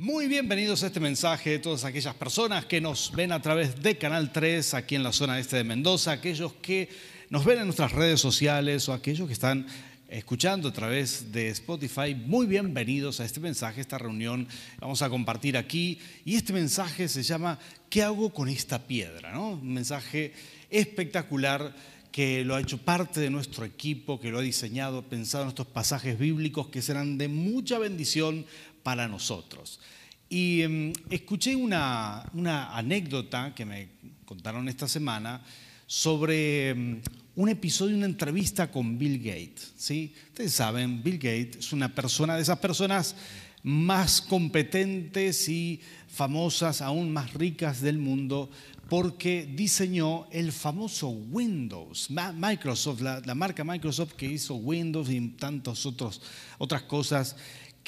Muy bienvenidos a este mensaje, todas aquellas personas que nos ven a través de Canal 3 aquí en la zona este de Mendoza, aquellos que nos ven en nuestras redes sociales o aquellos que están escuchando a través de Spotify. Muy bienvenidos a este mensaje, esta reunión vamos a compartir aquí. Y este mensaje se llama ¿Qué hago con esta piedra? ¿no? Un mensaje espectacular que lo ha hecho parte de nuestro equipo, que lo ha diseñado, pensado en estos pasajes bíblicos que serán de mucha bendición para nosotros. Y em, escuché una, una, anécdota que me contaron esta semana sobre em, un episodio, una entrevista con Bill Gates. ¿sí? Ustedes saben, Bill Gates es una persona de esas personas más competentes y famosas, aún más ricas del mundo, porque diseñó el famoso Windows. Microsoft, la, la marca Microsoft que hizo Windows y tantas otras cosas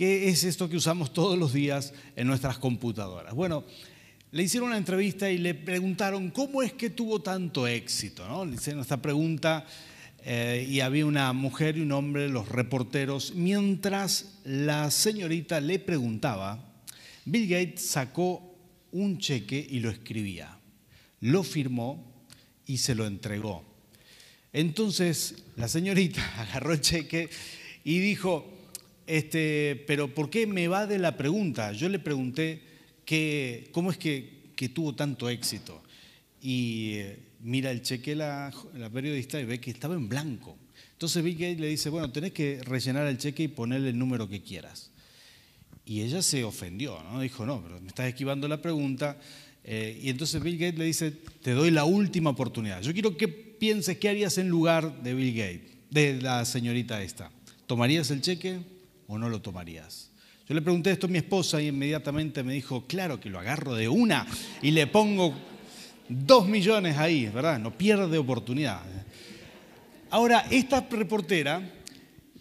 ¿Qué es esto que usamos todos los días en nuestras computadoras? Bueno, le hicieron una entrevista y le preguntaron cómo es que tuvo tanto éxito. ¿no? Le hicieron esta pregunta eh, y había una mujer y un hombre, los reporteros. Mientras la señorita le preguntaba, Bill Gates sacó un cheque y lo escribía. Lo firmó y se lo entregó. Entonces la señorita agarró el cheque y dijo, este, pero ¿por qué me va de la pregunta? Yo le pregunté cómo es que, tuvo tanto éxito. Y eh, mira el cheque la, la periodista y ve que estaba en blanco. Entonces Bill Gates le dice, bueno, tenés que rellenar el cheque y ponerle el número que quieras. Y ella se ofendió, ¿no? Dijo, no, pero me estás esquivando la pregunta. Eh, y entonces Bill Gates le dice, te doy la última oportunidad. Yo quiero que pienses qué harías en lugar de Bill Gates, de la señorita esta. ¿Tomarías el cheque? O no lo tomarías? Yo le pregunté esto a mi esposa y inmediatamente me dijo, claro que lo agarro de una y le pongo dos millones ahí, ¿verdad? No pierde oportunidad. Ahora, esta reportera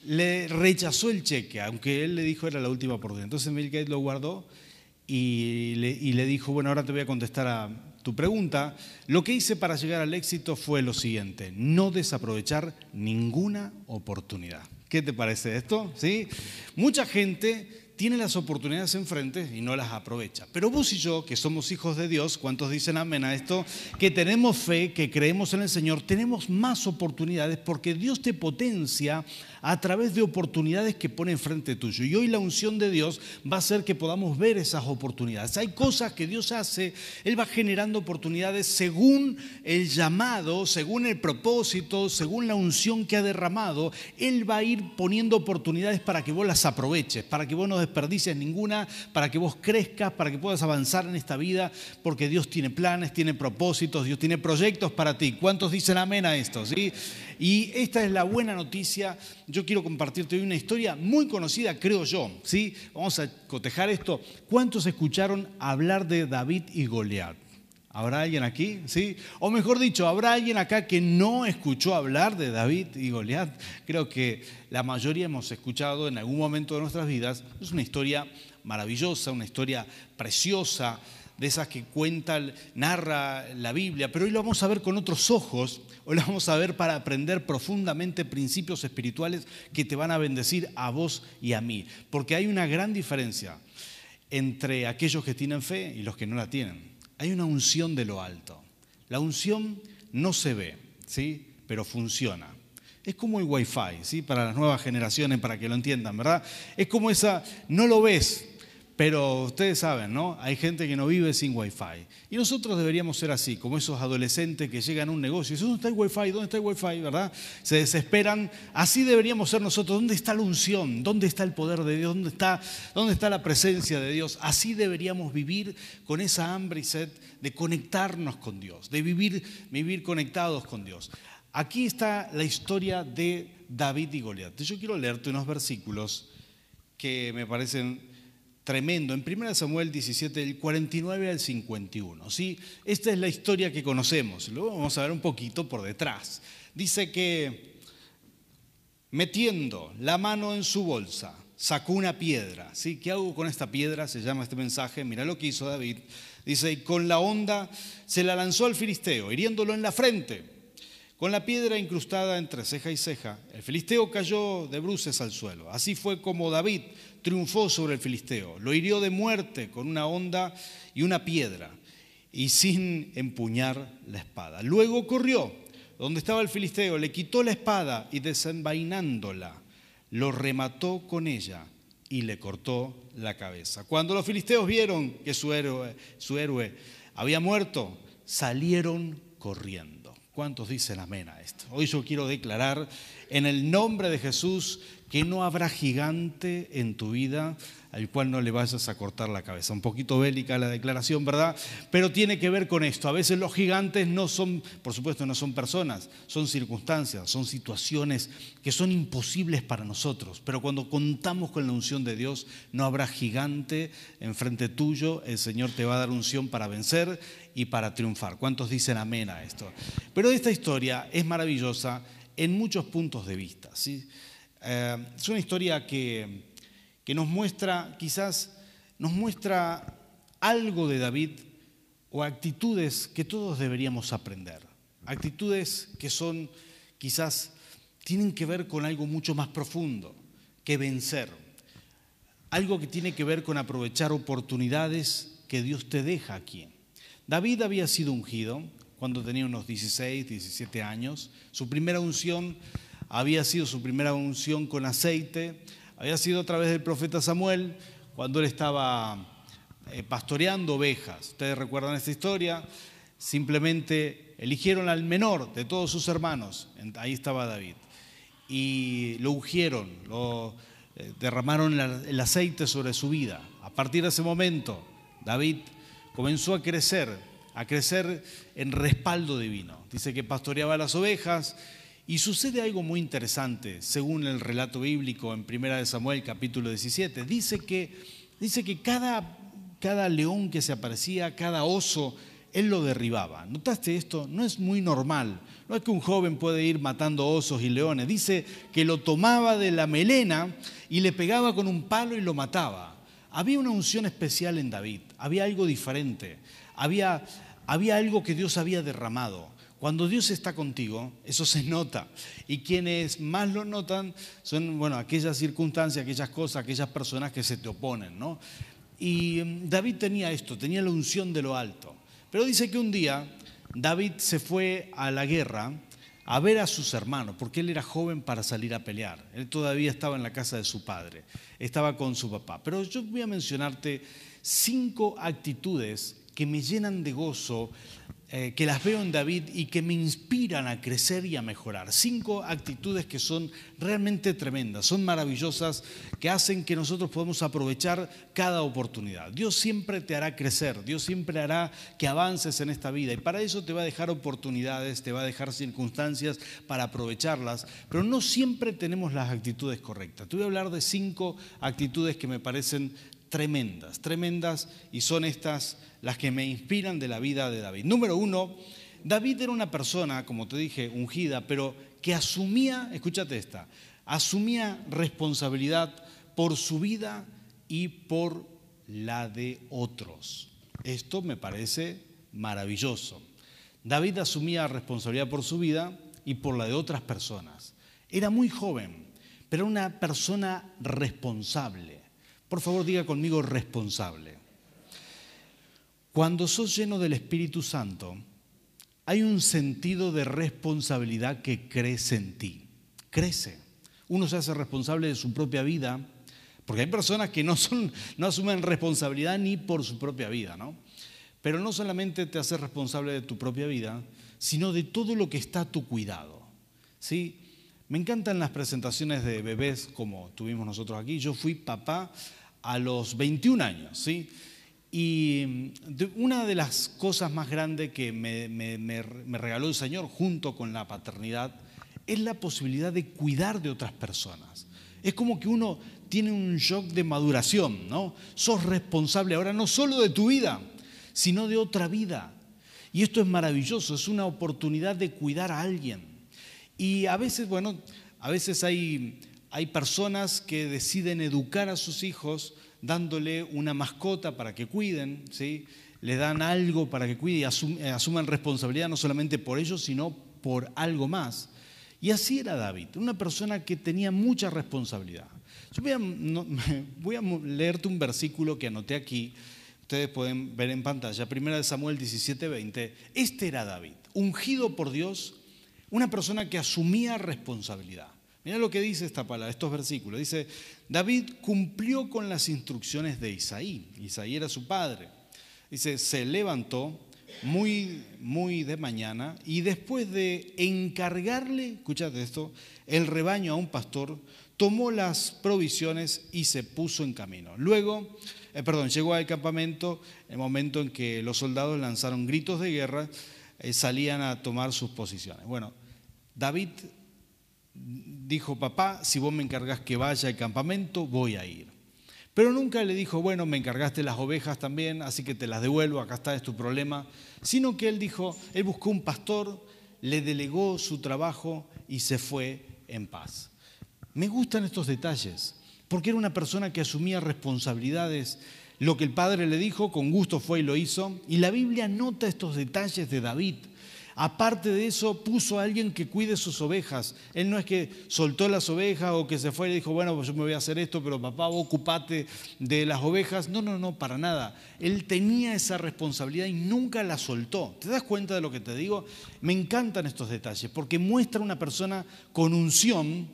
le rechazó el cheque, aunque él le dijo era la última oportunidad. Entonces Bill Gates lo guardó y le, y le dijo, bueno, ahora te voy a contestar a tu pregunta. Lo que hice para llegar al éxito fue lo siguiente, no desaprovechar ninguna oportunidad. ¿Qué te parece esto? ¿Sí? Mucha gente tiene las oportunidades enfrente y no las aprovecha. Pero vos y yo, que somos hijos de Dios, ¿cuántos dicen amén a esto? Que tenemos fe, que creemos en el Señor, tenemos más oportunidades porque Dios te potencia a través de oportunidades que pone enfrente tuyo. Y hoy la unción de Dios va a hacer que podamos ver esas oportunidades. Hay cosas que Dios hace, Él va generando oportunidades según el llamado, según el propósito, según la unción que ha derramado. Él va a ir poniendo oportunidades para que vos las aproveches, para que vos no desperdicies ninguna, para que vos crezcas, para que puedas avanzar en esta vida, porque Dios tiene planes, tiene propósitos, Dios tiene proyectos para ti. ¿Cuántos dicen amén a esto? ¿sí? Y esta es la buena noticia. Yo quiero compartirte hoy una historia muy conocida, creo yo. ¿sí? Vamos a cotejar esto. ¿Cuántos escucharon hablar de David y Goliat? ¿Habrá alguien aquí? ¿Sí? O mejor dicho, ¿habrá alguien acá que no escuchó hablar de David y Goliat? Creo que la mayoría hemos escuchado en algún momento de nuestras vidas. Es una historia maravillosa, una historia preciosa, de esas que cuenta, narra la Biblia, pero hoy lo vamos a ver con otros ojos, hoy lo vamos a ver para aprender profundamente principios espirituales que te van a bendecir a vos y a mí, porque hay una gran diferencia entre aquellos que tienen fe y los que no la tienen. Hay una unción de lo alto. La unción no se ve, ¿sí? pero funciona. Es como el wifi, ¿sí? para las nuevas generaciones, para que lo entiendan, ¿verdad? Es como esa, no lo ves, pero ustedes saben, ¿no? Hay gente que no vive sin wifi. Y nosotros deberíamos ser así, como esos adolescentes que llegan a un negocio y dicen, ¿dónde está el wifi? ¿Dónde está el wifi? ¿Verdad? Se desesperan. Así deberíamos ser nosotros. ¿Dónde está la unción? ¿Dónde está el poder de Dios? ¿Dónde está, dónde está la presencia de Dios? Así deberíamos vivir con esa hambre y sed de conectarnos con Dios, de vivir, vivir conectados con Dios. Aquí está la historia de David y Goliat. Yo quiero leerte unos versículos que me parecen tremendo. En 1 Samuel 17, del 49 al 51. ¿sí? Esta es la historia que conocemos. Luego vamos a ver un poquito por detrás. Dice que metiendo la mano en su bolsa, sacó una piedra. ¿sí? ¿Qué hago con esta piedra? Se llama este mensaje. Mira lo que hizo David. Dice, y con la onda se la lanzó al filisteo, hiriéndolo en la frente. Con la piedra incrustada entre ceja y ceja, el filisteo cayó de bruces al suelo. Así fue como David triunfó sobre el filisteo. Lo hirió de muerte con una honda y una piedra, y sin empuñar la espada. Luego corrió donde estaba el filisteo, le quitó la espada y desenvainándola, lo remató con ella y le cortó la cabeza. Cuando los filisteos vieron que su héroe, su héroe había muerto, salieron corriendo. ¿Cuántos dicen amén a esto? Hoy yo quiero declarar en el nombre de Jesús que no habrá gigante en tu vida al cual no le vayas a cortar la cabeza. Un poquito bélica la declaración, ¿verdad? Pero tiene que ver con esto. A veces los gigantes no son, por supuesto, no son personas, son circunstancias, son situaciones que son imposibles para nosotros. Pero cuando contamos con la unción de Dios, no habrá gigante enfrente tuyo. El Señor te va a dar unción para vencer y para triunfar. ¿Cuántos dicen amén a esto? Pero esta historia es maravillosa en muchos puntos de vista. ¿sí? Eh, es una historia que, que nos muestra, quizás nos muestra algo de David o actitudes que todos deberíamos aprender. Actitudes que son quizás tienen que ver con algo mucho más profundo que vencer. Algo que tiene que ver con aprovechar oportunidades que Dios te deja aquí. David había sido ungido cuando tenía unos 16, 17 años. Su primera unción había sido su primera unción con aceite. Había sido a través del profeta Samuel cuando él estaba eh, pastoreando ovejas. Ustedes recuerdan esta historia. Simplemente eligieron al menor de todos sus hermanos. Ahí estaba David. Y lo ungieron, lo eh, derramaron el aceite sobre su vida. A partir de ese momento, David comenzó a crecer, a crecer en respaldo divino. Dice que pastoreaba las ovejas y sucede algo muy interesante, según el relato bíblico en 1 Samuel capítulo 17. Dice que, dice que cada, cada león que se aparecía, cada oso, él lo derribaba. ¿Notaste esto? No es muy normal. No es que un joven puede ir matando osos y leones. Dice que lo tomaba de la melena y le pegaba con un palo y lo mataba. Había una unción especial en David, había algo diferente, había, había algo que Dios había derramado. Cuando Dios está contigo, eso se nota. Y quienes más lo notan son, bueno, aquellas circunstancias, aquellas cosas, aquellas personas que se te oponen, ¿no? Y mm, David tenía esto, tenía la unción de lo alto. Pero dice que un día David se fue a la guerra a ver a sus hermanos, porque él era joven para salir a pelear. Él todavía estaba en la casa de su padre, estaba con su papá. Pero yo voy a mencionarte cinco actitudes que me llenan de gozo eh, que las veo en David y que me inspiran a crecer y a mejorar. Cinco actitudes que son realmente tremendas, son maravillosas, que hacen que nosotros podamos aprovechar cada oportunidad. Dios siempre te hará crecer, Dios siempre hará que avances en esta vida y para eso te va a dejar oportunidades, te va a dejar circunstancias para aprovecharlas, pero no siempre tenemos las actitudes correctas. Te voy a hablar de cinco actitudes que me parecen tremendas, tremendas, y son estas las que me inspiran de la vida de David. Número uno, David era una persona, como te dije, ungida, pero que asumía, escúchate esta, asumía responsabilidad por su vida y por la de otros. Esto me parece maravilloso. David asumía responsabilidad por su vida y por la de otras personas. Era muy joven, pero una persona responsable. Por favor, diga conmigo responsable. Cuando sos lleno del Espíritu Santo, hay un sentido de responsabilidad que crece en ti. Crece. Uno se hace responsable de su propia vida, porque hay personas que no, son, no asumen responsabilidad ni por su propia vida, ¿no? Pero no solamente te haces responsable de tu propia vida, sino de todo lo que está a tu cuidado. ¿sí? Me encantan las presentaciones de bebés como tuvimos nosotros aquí. Yo fui papá a los 21 años, ¿sí? Y una de las cosas más grandes que me, regaló el Señor junto con la paternidad es la posibilidad de cuidar de otras personas. Es como que uno tiene un shock de maduración, ¿no? Sos responsable ahora no solo de tu vida, sino de otra vida. Y esto es maravilloso, es una oportunidad de cuidar a alguien. Y a veces, bueno, a veces hay hay personas que deciden educar a sus hijos dándole una mascota para que cuiden, ¿sí? le dan algo para que cuide y asuman responsabilidad no solamente por ellos, sino por algo más. Y así era David, una persona que tenía mucha responsabilidad. Yo voy a, voy a leerte un versículo que anoté aquí, ustedes pueden ver en pantalla, 1 Samuel 17, 20. Este era David, ungido por Dios, una persona que asumía responsabilidad. Mira lo que dice esta palabra, estos versículos. Dice, David cumplió con las instrucciones de Isaí. Isaí era su padre. Dice, se levantó muy, muy de mañana y después de encargarle, escúchate esto, el rebaño a un pastor, tomó las provisiones y se puso en camino. Luego, eh, perdón, llegó al campamento en el momento en que los soldados lanzaron gritos de guerra, eh, salían a tomar sus posiciones. Bueno, David dijo, papá, si vos me encargas que vaya al campamento, voy a ir. Pero nunca le dijo, bueno, me encargaste las ovejas también, así que te las devuelvo, acá está, es tu problema. Sino que él dijo, él buscó un pastor, le delegó su trabajo y se fue en paz. Me gustan estos detalles, porque era una persona que asumía responsabilidades. Lo que el padre le dijo, con gusto fue y lo hizo. Y la Biblia nota estos detalles de David. Aparte de eso, puso a alguien que cuide sus ovejas. Él no es que soltó las ovejas o que se fue y dijo, bueno, pues yo me voy a hacer esto, pero papá, vos ocupate de las ovejas. No, no, no, para nada. Él tenía esa responsabilidad y nunca la soltó. ¿Te das cuenta de lo que te digo? Me encantan estos detalles porque muestra una persona con unción,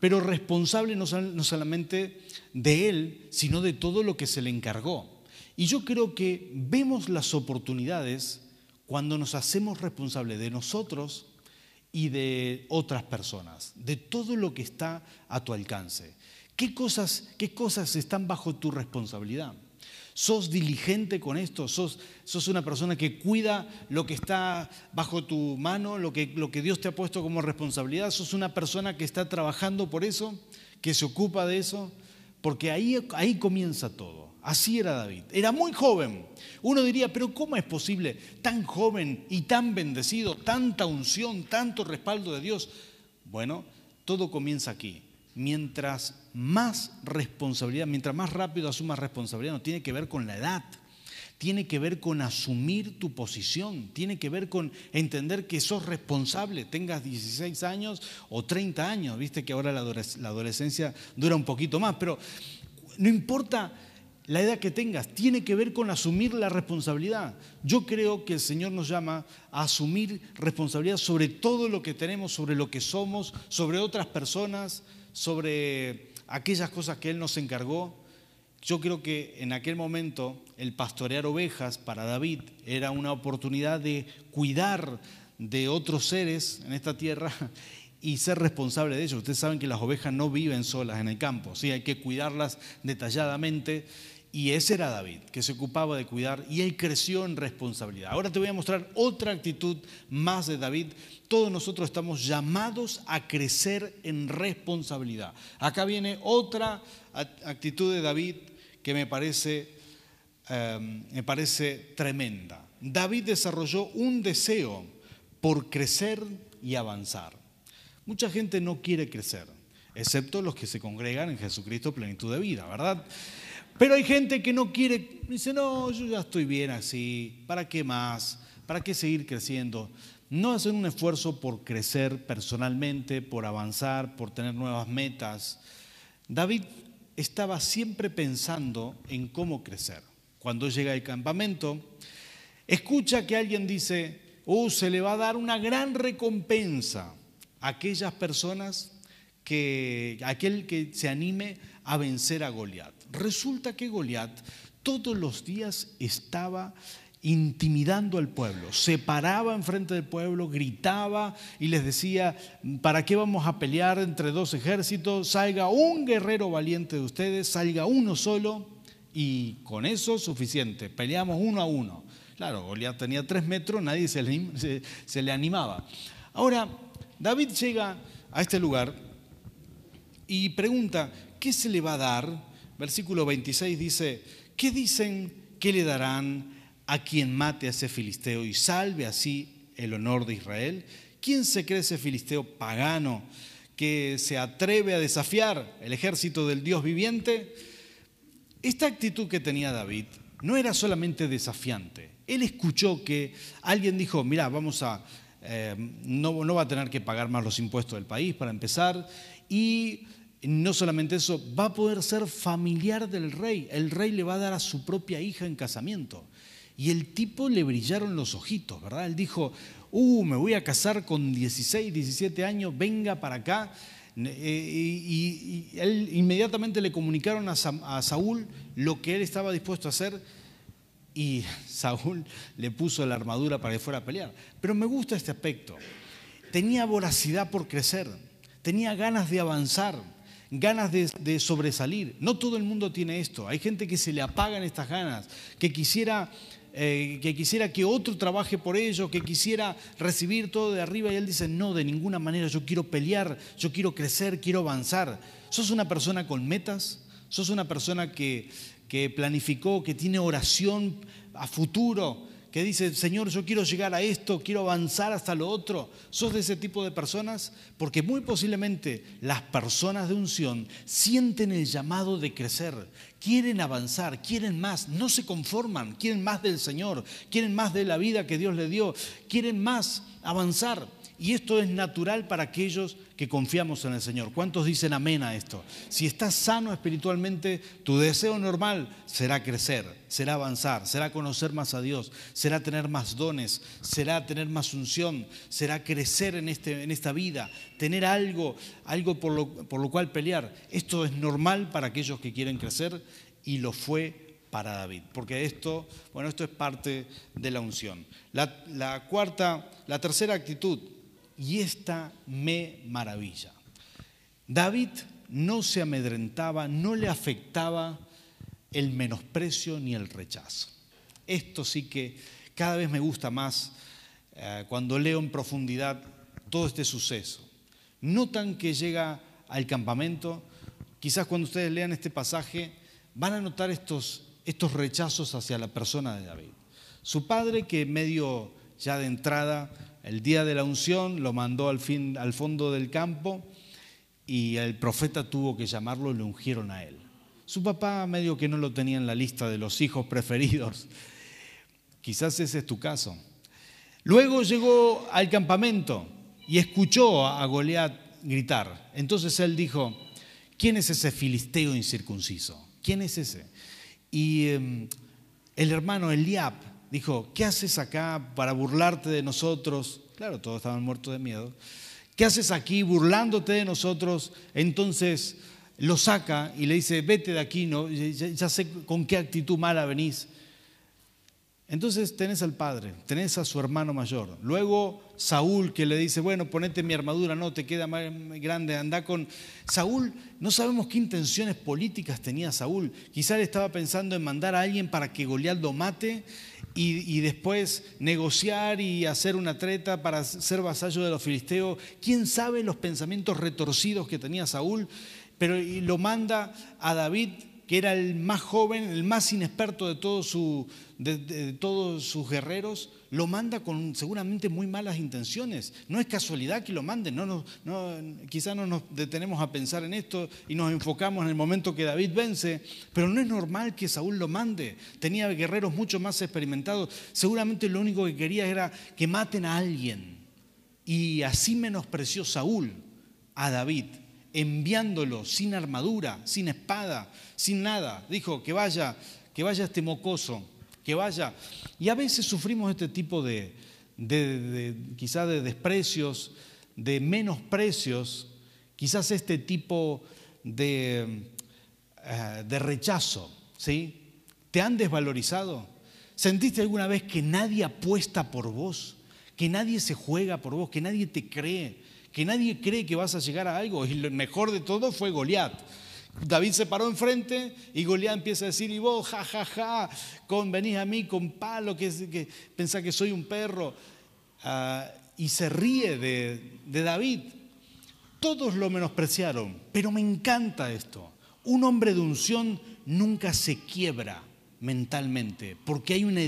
pero responsable no solamente de él, sino de todo lo que se le encargó. Y yo creo que vemos las oportunidades cuando nos hacemos responsables de nosotros y de otras personas, de todo lo que está a tu alcance. ¿Qué cosas, qué cosas están bajo tu responsabilidad? ¿Sos diligente con esto? ¿Sos, ¿Sos, una persona que cuida lo que está bajo tu mano, lo que, lo que Dios te ha puesto como responsabilidad? ¿Sos una persona que está trabajando por eso, que se ocupa de eso? Porque ahí, ahí comienza todo. Así era David. Era muy joven. Uno diría, pero ¿cómo es posible tan joven y tan bendecido, tanta unción, tanto respaldo de Dios? Bueno, todo comienza aquí. Mientras más responsabilidad, mientras más rápido asumas responsabilidad, no tiene que ver con la edad, tiene que ver con asumir tu posición, tiene que ver con entender que sos responsable, tengas 16 años o 30 años, viste que ahora la adolescencia dura un poquito más, pero no importa la edad que tengas, tiene que ver con asumir la responsabilidad. Yo creo que el Señor nos llama a asumir responsabilidad sobre todo lo que tenemos, sobre lo que somos, sobre otras personas, sobre aquellas cosas que Él nos encargó. Yo creo que en aquel momento el pastorear ovejas para David era una oportunidad de cuidar de otros seres en esta tierra y ser responsable de ellos. Ustedes saben que las ovejas no viven solas en el campo, ¿sí? hay que cuidarlas detalladamente y ese era David, que se ocupaba de cuidar y él creció en responsabilidad. Ahora te voy a mostrar otra actitud más de David. Todos nosotros estamos llamados a crecer en responsabilidad. Acá viene otra actitud de David que me parece, em, me parece tremenda. David desarrolló un deseo por crecer y avanzar. Mucha gente no quiere crecer, excepto los que se congregan en Jesucristo plenitud de vida, ¿verdad? Pero hay gente que no quiere, dice, no, yo ya estoy bien así, ¿para qué más? ¿Para qué seguir creciendo? No hacer un esfuerzo por crecer personalmente, por avanzar, por tener nuevas metas. David estaba siempre pensando en cómo crecer. Cuando llega al campamento, escucha que alguien dice, oh, se le va a dar una gran recompensa a aquellas personas que, aquel que se anime a vencer a Goliat. Resulta que Goliat todos los días estaba intimidando al pueblo, se paraba enfrente del pueblo, gritaba y les decía, ¿para qué vamos a pelear entre dos ejércitos? Salga un guerrero valiente de ustedes, salga uno solo y con eso suficiente, peleamos uno a uno. Claro, Goliat tenía tres metros, nadie se le, se le animaba. Ahora, David llega a este lugar y pregunta, ¿qué se le va a dar? Versículo 26 dice, ¿qué dicen que le darán a quien mate a ese filisteo y salve así el honor de Israel? ¿Quién se cree ese filisteo pagano que se atreve a desafiar el ejército del Dios viviente? Esta actitud que tenía David no era solamente desafiante. Él escuchó que alguien dijo, mira, vamos a eh, no, no va a tener que pagar más los impuestos del país para empezar. Y no solamente eso, va a poder ser familiar del rey. El rey le va a dar a su propia hija en casamiento. Y el tipo le brillaron los ojitos, ¿verdad? Él dijo, uh, me voy a casar con 16, 17 años, venga para acá. Eh, y, él inmediatamente le comunicaron a, Saúl lo que él estaba dispuesto a hacer y Saúl le puso la armadura para que fuera a pelear. Pero me gusta este aspecto. Tenía voracidad por crecer, tenía ganas de avanzar, ganas de, sobresalir. No todo el mundo tiene esto. Hay gente que se le apagan estas ganas, que quisiera eh, que quisiera que otro trabaje por ello, que quisiera recibir todo de arriba y él dice, no, de ninguna manera, yo quiero pelear, yo quiero crecer, quiero avanzar. ¿Sos una persona con metas? ¿Sos una persona que, que planificó, que tiene oración a futuro? Que dice, Señor, yo quiero llegar a esto, quiero avanzar hasta lo otro. ¿Sos de ese tipo de personas? Porque muy posiblemente las personas de unción sienten el llamado de crecer, quieren avanzar, quieren más, no se conforman, quieren más del Señor, quieren más de la vida que Dios le dio, quieren más avanzar. Y esto es natural para aquellos que confiamos en el Señor. ¿Cuántos dicen amén a esto? Si estás sano espiritualmente, tu deseo normal será crecer, será avanzar, será conocer más a Dios, será tener más dones, será tener más unción, será crecer en, este, en esta vida, tener algo, algo por lo, por lo cual pelear. Esto es normal para aquellos que quieren crecer y lo fue para David, porque esto, bueno, esto es parte de la unción. La, la cuarta, la tercera actitud y esta me maravilla. David no se amedrentaba, no le afectaba el menosprecio ni el rechazo. Esto sí que cada vez me gusta más eh, cuando leo en profundidad todo este suceso. Notan que llega al campamento, quizás cuando ustedes lean este pasaje van a notar estos, estos rechazos hacia la persona de David. Su padre que medio ya de entrada el día de la unción lo mandó al, fin, al fondo del campo y el profeta tuvo que llamarlo y lo ungieron a él. Su papá medio que no lo tenía en la lista de los hijos preferidos. Quizás ese es tu caso. Luego llegó al campamento y escuchó a Goliat gritar. Entonces él dijo, ¿quién es ese filisteo incircunciso? ¿Quién es ese? Y em, el hermano Eliab dijo, ¿qué haces acá para burlarte de nosotros? Claro, todos estaban muertos de miedo. ¿Qué haces aquí burlándote de nosotros? Entonces lo saca y le dice, vete de aquí, ¿no? ya, sé con qué actitud mala venís. Entonces tenés al padre, tenés a su hermano mayor. Luego Saúl que le dice, bueno, ponete mi armadura, no, te queda más grande, anda con... Saúl, no sabemos qué intenciones políticas tenía Saúl. Quizá estaba pensando en mandar a alguien para que Goliat lo mate y, después negociar y hacer una treta para ser vasallo de los filisteos. ¿Quién sabe los pensamientos retorcidos que tenía Saúl? Pero lo manda a David que era el más joven, el más inexperto de, de, todos sus guerreros, lo manda con seguramente muy malas intenciones. No es casualidad que lo manden, no, no, quizá no nos detenemos a pensar en esto y nos enfocamos en el momento que David vence, pero no es normal que Saúl lo mande. Tenía guerreros mucho más experimentados, seguramente lo único que quería era que maten a alguien. Y así menospreció Saúl a David enviándolo sin armadura, sin espada, sin nada. Dijo que vaya, que vaya este mocoso, que vaya. Y a veces sufrimos este tipo de, quizás de desprecios, de menosprecios, quizás este tipo de, eh, de rechazo, ¿sí? ¿Te han desvalorizado? ¿Sentiste alguna vez que nadie apuesta por vos? ¿Que nadie se juega por vos? ¿Que nadie te cree? Que nadie cree que vas a llegar a algo. Y lo mejor de todo fue Goliat. David se paró enfrente y Goliat empieza a decir, y vos, ja, ja, ja, con, venís a mí con palo, que, que que soy un perro. Ah, y se ríe de David. Todos lo menospreciaron, pero me encanta esto. Un hombre de unción nunca se quiebra mentalmente, porque hay una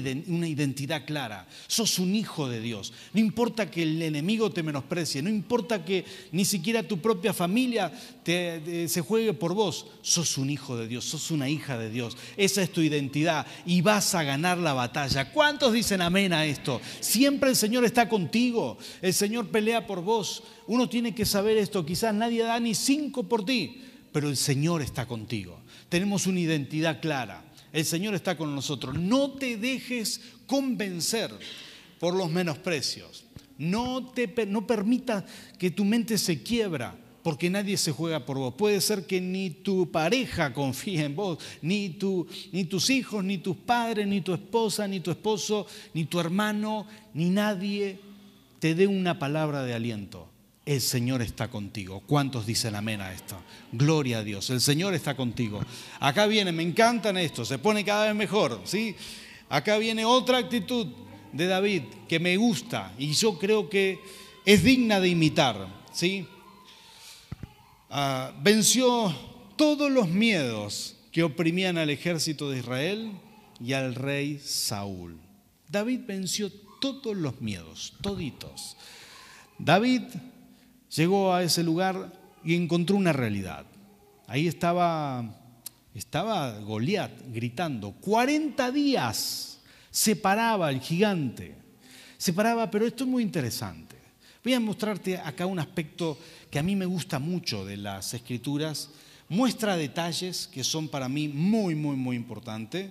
identidad clara. Sos un hijo de Dios. No importa que el enemigo te menosprecie, no importa que ni siquiera tu propia familia se juegue por vos. Sos un hijo de Dios, sos una hija de Dios. Esa es tu identidad y vas a ganar la batalla. ¿Cuántos dicen amén a esto? Siempre el Señor está contigo, el Señor pelea por vos. Uno tiene que saber esto, quizás nadie da ni cinco por ti, pero el Señor está contigo. Tenemos una identidad clara. El Señor está con nosotros. No te dejes convencer por los menosprecios. No, te, no permitas que tu mente se quiebra porque nadie se juega por vos. Puede ser que ni tu pareja confíe en vos, ni, tu, ni tus hijos, ni tus padres, ni tu esposa, ni tu esposo, ni tu hermano, ni nadie te dé una palabra de aliento el Señor está contigo. ¿Cuántos dicen amén a esto? Gloria a Dios, el Señor está contigo. Acá viene, me encantan esto, se pone cada vez mejor, ¿sí? Acá viene otra actitud de David que me gusta y yo creo que es digna de imitar, ¿sí? Ah, venció todos los miedos que oprimían al ejército de Israel y al rey Saúl. David venció todos los miedos, toditos. David llegó a ese lugar y encontró una realidad. Ahí estaba, estaba Goliat gritando. 40 días separaba el gigante. Separaba, pero esto es muy interesante. Voy a mostrarte acá un aspecto que a mí me gusta mucho de las escrituras. Muestra detalles que son para mí muy, muy, muy importantes.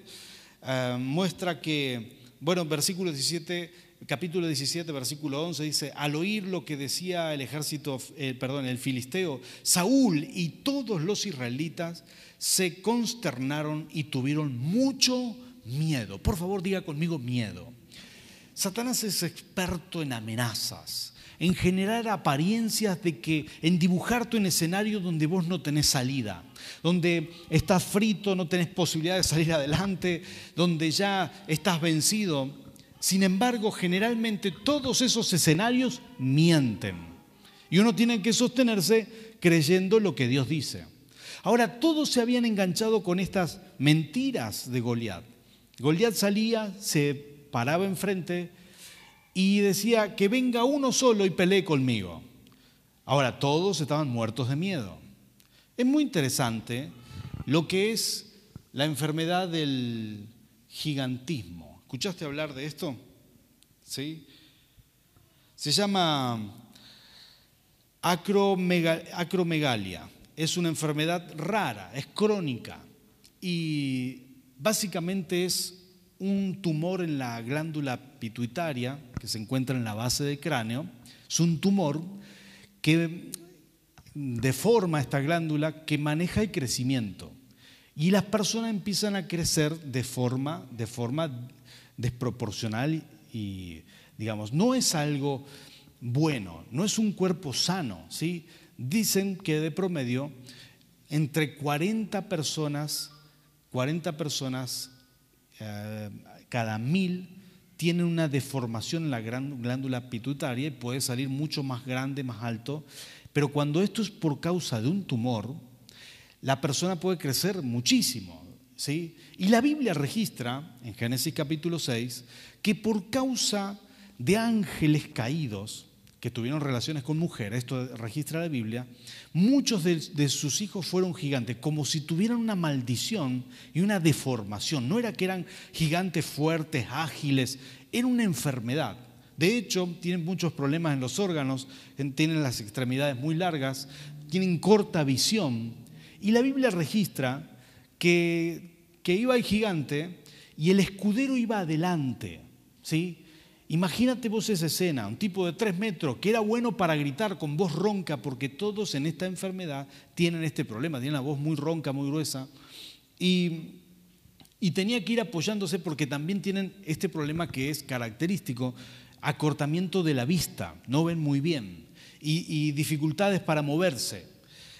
Eh, muestra que, bueno, versículo 17 capítulo 17, versículo 11 dice, al oír lo que decía el ejército, eh, perdón, el filisteo, Saúl y todos los israelitas se consternaron y tuvieron mucho miedo. Por favor, diga conmigo miedo. Satanás es experto en amenazas, en generar apariencias de que, en dibujarte un escenario donde vos no tenés salida, donde estás frito, no tenés posibilidad de salir adelante, donde ya estás vencido. Sin embargo, generalmente todos esos escenarios mienten. Y uno tiene que sostenerse creyendo lo que Dios dice. Ahora, todos se habían enganchado con estas mentiras de Goliat. Goliat salía, se paraba enfrente y decía que venga uno solo y pelee conmigo. Ahora, todos estaban muertos de miedo. Es muy interesante lo que es la enfermedad del gigantismo. ¿Escuchaste hablar de esto? ¿Sí? Se llama acromegalia. Es una enfermedad rara, es crónica y básicamente es un tumor en la glándula pituitaria que se encuentra en la base del cráneo. Es un tumor que deforma esta glándula que maneja el crecimiento. Y las personas empiezan a crecer de forma, de forma desproporcional y, digamos, no es algo bueno, no es un cuerpo sano, ¿sí? Dicen que de promedio entre 40 personas, 40 personas eh, cada mil tienen una deformación en la glándula pituitaria y puede salir mucho más grande, más alto, pero cuando esto es por causa de un tumor, la persona puede crecer muchísimo, y la Biblia registra, en Génesis capítulo 6, que por causa de ángeles caídos, que tuvieron relaciones con mujeres, esto registra la Biblia, muchos de, de, sus hijos fueron gigantes, como si tuvieran una maldición y una deformación. No era que eran gigantes fuertes, ágiles, era una enfermedad. De hecho, tienen muchos problemas en los órganos, tienen las extremidades muy largas, tienen corta visión. Y la Biblia registra que, iba el gigante y el escudero iba adelante. ¿sí? Imagínate vos esa escena, un tipo de tres metros que era bueno para gritar con voz ronca, porque todos en esta enfermedad tienen este problema, tienen la voz muy ronca, muy gruesa, y, tenía que ir apoyándose porque también tienen este problema que es característico, acortamiento de la vista, no ven muy bien, y dificultades para moverse.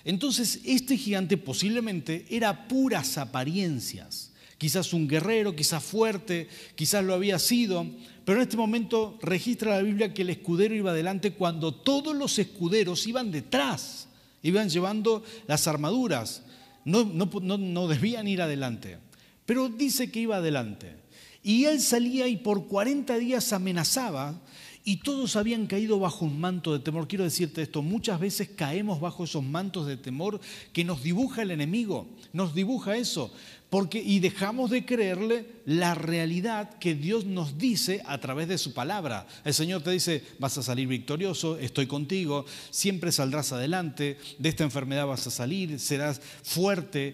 Entonces, este gigante posiblemente era puras apariencias. Quizás un guerrero, quizás fuerte, quizás lo había sido, pero en este momento registra la Biblia que el escudero iba adelante cuando todos los escuderos iban detrás, iban llevando las armaduras, no, no, no debían ir adelante. Pero dice que iba adelante. Y él salía y por 40 días amenazaba y todos habían caído bajo un manto de temor. Quiero decirte esto, muchas veces caemos bajo esos mantos de temor que nos dibuja el enemigo, nos dibuja eso, porque y dejamos de creerle la realidad que Dios nos dice a través de su palabra. El Señor te dice, vas a salir victorioso, estoy contigo, siempre saldrás adelante, de esta enfermedad vas a salir, serás fuerte,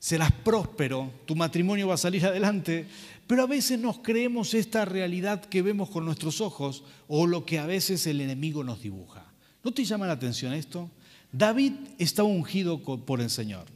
serás próspero, tu matrimonio va a salir adelante. Pero a veces nos creemos esta realidad que vemos con nuestros ojos o lo que a veces el enemigo nos dibuja. ¿No te llama la atención esto? David está ungido por el Señor.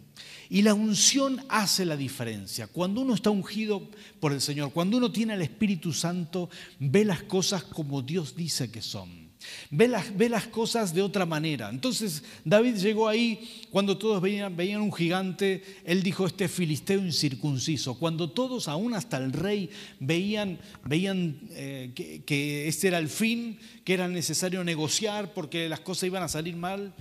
Y la unción hace la diferencia. Cuando uno está ungido por el Señor, cuando uno tiene el Espíritu Santo, ve las cosas como Dios dice que son. Ve las, cosas de otra manera. Entonces David llegó ahí cuando todos veían, veían, un gigante, él dijo este filisteo incircunciso. Cuando todos, aún hasta el rey, veían, veían eh, que, que este era el fin, que era necesario negociar porque las cosas iban a salir mal,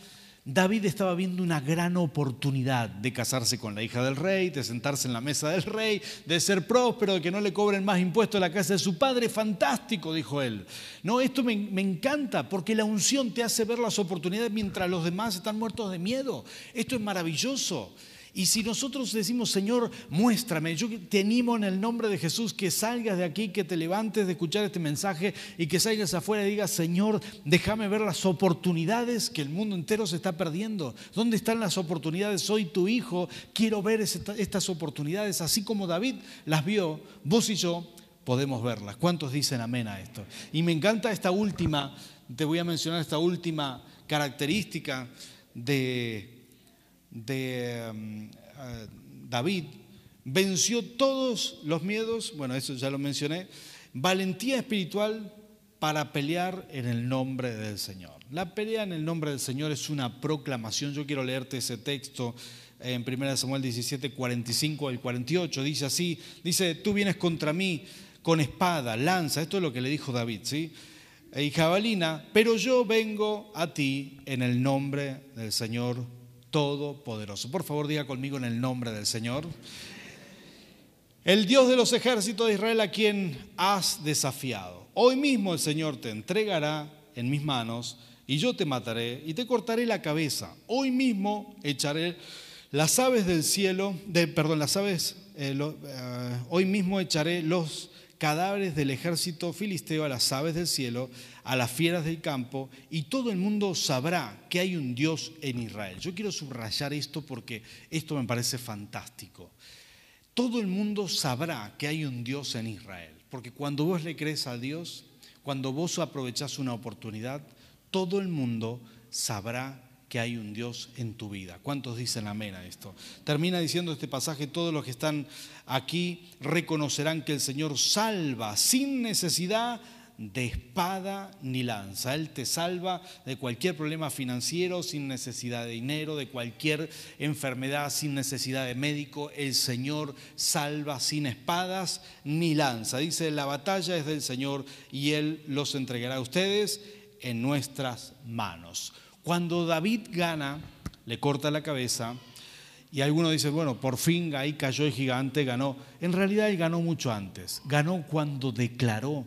David estaba viendo una gran oportunidad de casarse con la hija del rey, de sentarse en la mesa del rey, de ser próspero, de que no le cobren más impuestos a la casa de su padre. Fantástico, dijo él. No, esto me, me, encanta porque la unción te hace ver las oportunidades mientras los demás están muertos de miedo. Esto es maravilloso. Y si nosotros decimos, Señor, muéstrame, yo te animo en el nombre de Jesús que salgas de aquí, que te levantes de escuchar este mensaje y que salgas afuera y digas, Señor, déjame ver las oportunidades que el mundo entero se está perdiendo. ¿Dónde están las oportunidades? Soy tu hijo, quiero ver estas oportunidades, así como David las vio, vos y yo podemos verlas. ¿Cuántos dicen amén a esto? Y me encanta esta última, te voy a mencionar esta última característica de de mm, eh, David, venció todos los miedos, bueno, eso ya lo mencioné, valentía espiritual para pelear en el nombre del Señor. La pelea en el nombre del Señor es una proclamación. Yo quiero leerte ese texto en 1 Samuel 17, 45 al 48. Dice así, dice, tú vienes contra mí con espada, lanza, esto es lo que le dijo David, ¿sí? Y jabalina, pero yo vengo a ti en el nombre del Señor Todopoderoso. Por favor, diga conmigo en el nombre del Señor. El Dios de los ejércitos de Israel a quien has desafiado. Hoy mismo el Señor te entregará en mis manos y yo te mataré y te cortaré la cabeza. Hoy mismo echaré las aves del cielo, de, perdón, las aves, eh, eh, hoy mismo echaré los cadáveres del ejército filisteo a las aves del cielo, a las fieras del campo, y todo el mundo sabrá que hay un Dios en Israel. Yo quiero subrayar esto porque esto me parece fantástico. Todo el mundo sabrá que hay un Dios en Israel, porque cuando vos le crees a Dios, cuando vos aprovechás una oportunidad, todo el mundo sabrá que hay un Dios en tu vida. ¿Cuántos dicen amén a esto? Termina diciendo este pasaje, todos los que están aquí reconocerán que el Señor salva sin necesidad de espada ni lanza. Él te salva de cualquier problema financiero sin necesidad de dinero, de cualquier enfermedad sin necesidad de médico. El Señor salva sin espadas ni lanza. Dice, la batalla es del Señor y Él los entregará a ustedes en nuestras manos. Cuando David gana, le corta la cabeza y alguno dice, bueno, por fin ahí cayó el gigante, ganó. En realidad él ganó mucho antes. Ganó cuando declaró,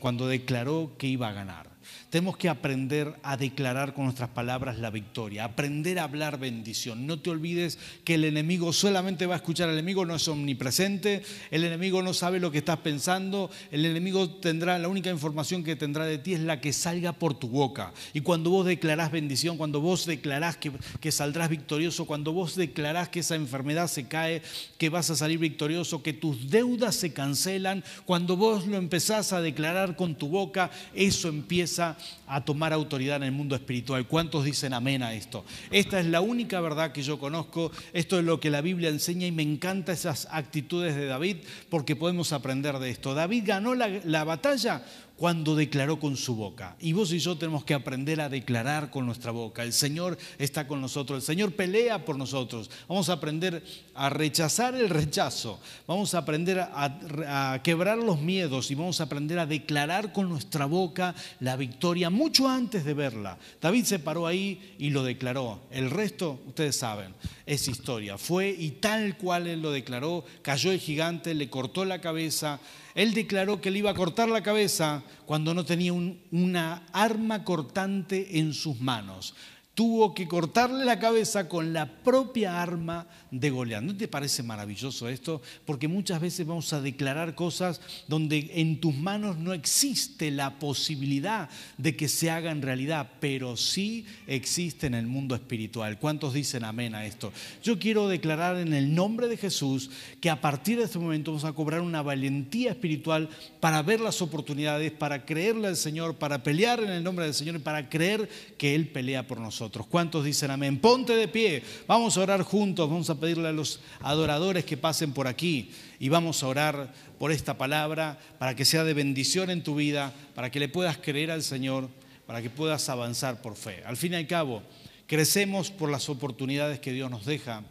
cuando declaró que iba a ganar. Tenemos que aprender a declarar con nuestras palabras la victoria, aprender a hablar bendición. No te olvides que el enemigo solamente va a escuchar, el enemigo no es omnipresente, el enemigo no sabe lo que estás pensando, el enemigo tendrá, la única información que tendrá de ti es la que salga por tu boca. Y cuando vos declarás bendición, cuando vos declarás que, que saldrás victorioso, cuando vos declarás que esa enfermedad se cae, que vas a salir victorioso, que tus deudas se cancelan, cuando vos lo empezás a declarar con tu boca, eso empieza a tomar autoridad en el mundo espiritual. ¿Cuántos dicen amén a esto? Esta es la única verdad que yo conozco, esto es lo que la Biblia enseña y me encanta esas actitudes de David porque podemos aprender de esto. David ganó la, la batalla cuando declaró con su boca. Y vos y yo tenemos que aprender a declarar con nuestra boca. El Señor está con nosotros, el Señor pelea por nosotros. Vamos a aprender a rechazar el rechazo, vamos a aprender a, quebrar los miedos y vamos a aprender a declarar con nuestra boca la victoria mucho antes de verla. David se paró ahí y lo declaró. El resto, ustedes saben, es historia. Fue y tal cual él lo declaró, cayó el gigante, le cortó la cabeza él declaró que le iba a cortar la cabeza cuando no tenía una arma cortante en sus manos. Tuvo que cortarle la cabeza con la propia arma de Goliat. ¿No te parece maravilloso esto? Porque muchas veces vamos a declarar cosas donde en tus manos no existe la posibilidad de que se hagan realidad, pero sí existe en el mundo espiritual. ¿Cuántos dicen amén a esto? Yo quiero declarar en el nombre de Jesús que a partir de este momento vamos a cobrar una valentía espiritual para ver las oportunidades, para creerle al Señor, para pelear en el nombre del Señor y para creer que Él pelea por nosotros. ¿Cuántos dicen amén? Ponte de pie, vamos a orar juntos, vamos a pedirle a los adoradores que pasen por aquí y vamos a orar por esta palabra para que sea de bendición en tu vida, para que le puedas creer al Señor, para que puedas avanzar por fe. Al fin y al cabo, crecemos por las oportunidades que Dios nos deja,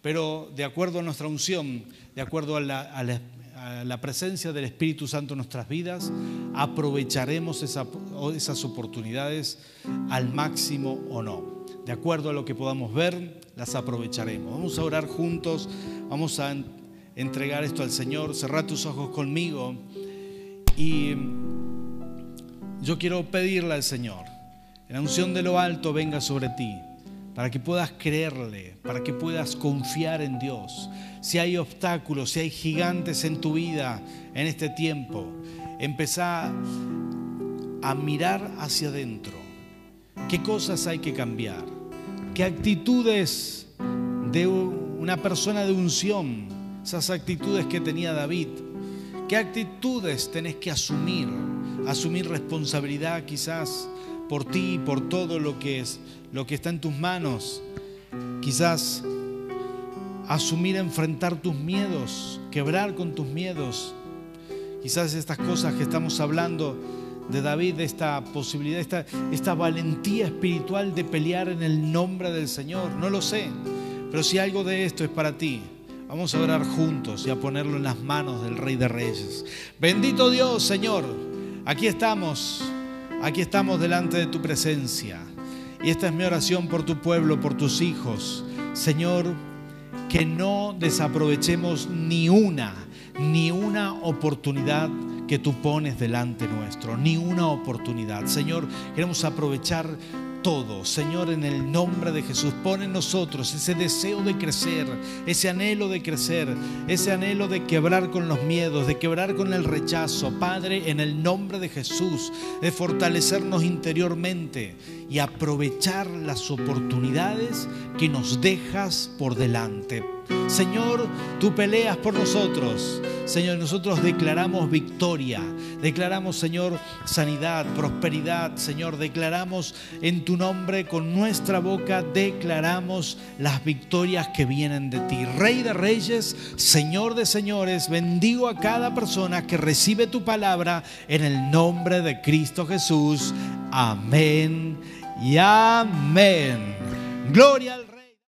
pero de acuerdo a nuestra unción, de acuerdo a la, presencia del Espíritu Santo en nuestras vidas, aprovecharemos esas oportunidades al máximo o no. De acuerdo a lo que podamos ver, las aprovecharemos. Vamos a orar juntos, vamos a entregar esto al Señor. Cerra tus ojos conmigo y yo quiero pedirle al Señor, la unción de lo alto venga sobre ti para que puedas creerle, para que puedas confiar en Dios. Si hay obstáculos, si hay gigantes en tu vida en este tiempo, empezá a mirar hacia adentro. ¿Qué cosas hay que cambiar? ¿Qué actitudes de una persona de unción, esas actitudes que tenía David, qué actitudes tenés que asumir? Asumir responsabilidad quizás por ti por todo lo que es lo que está en tus manos. Quizás asumir, enfrentar tus miedos, quebrar con tus miedos. Quizás estas cosas que estamos hablando de David, esta posibilidad, esta, esta valentía espiritual de pelear en el nombre del Señor. No lo sé, pero si algo de esto es para ti, vamos a orar juntos y a ponerlo en las manos del Rey de Reyes. Bendito Dios, Señor, aquí estamos, aquí estamos delante de tu presencia. Y esta es mi oración por tu pueblo, por tus hijos. Señor, que no desaprovechemos ni una, ni una oportunidad que tú pones delante nuestro, ni una oportunidad. Señor, queremos aprovechar todo. Señor, en el nombre de Jesús, pon en nosotros ese deseo de crecer, ese anhelo de crecer, ese anhelo de quebrar con los miedos, de quebrar con el rechazo. Padre, en el nombre de Jesús, de fortalecernos interiormente y aprovechar las oportunidades que nos dejas por delante. Señor, tú peleas por nosotros. Señor, nosotros declaramos victoria, declaramos, Señor, sanidad, prosperidad. Señor, declaramos en tu nombre, con nuestra boca, declaramos las victorias que vienen de ti. Rey de reyes, Señor de señores, bendigo a cada persona que recibe tu palabra en el nombre de Cristo Jesús. Amén y amén. Gloria al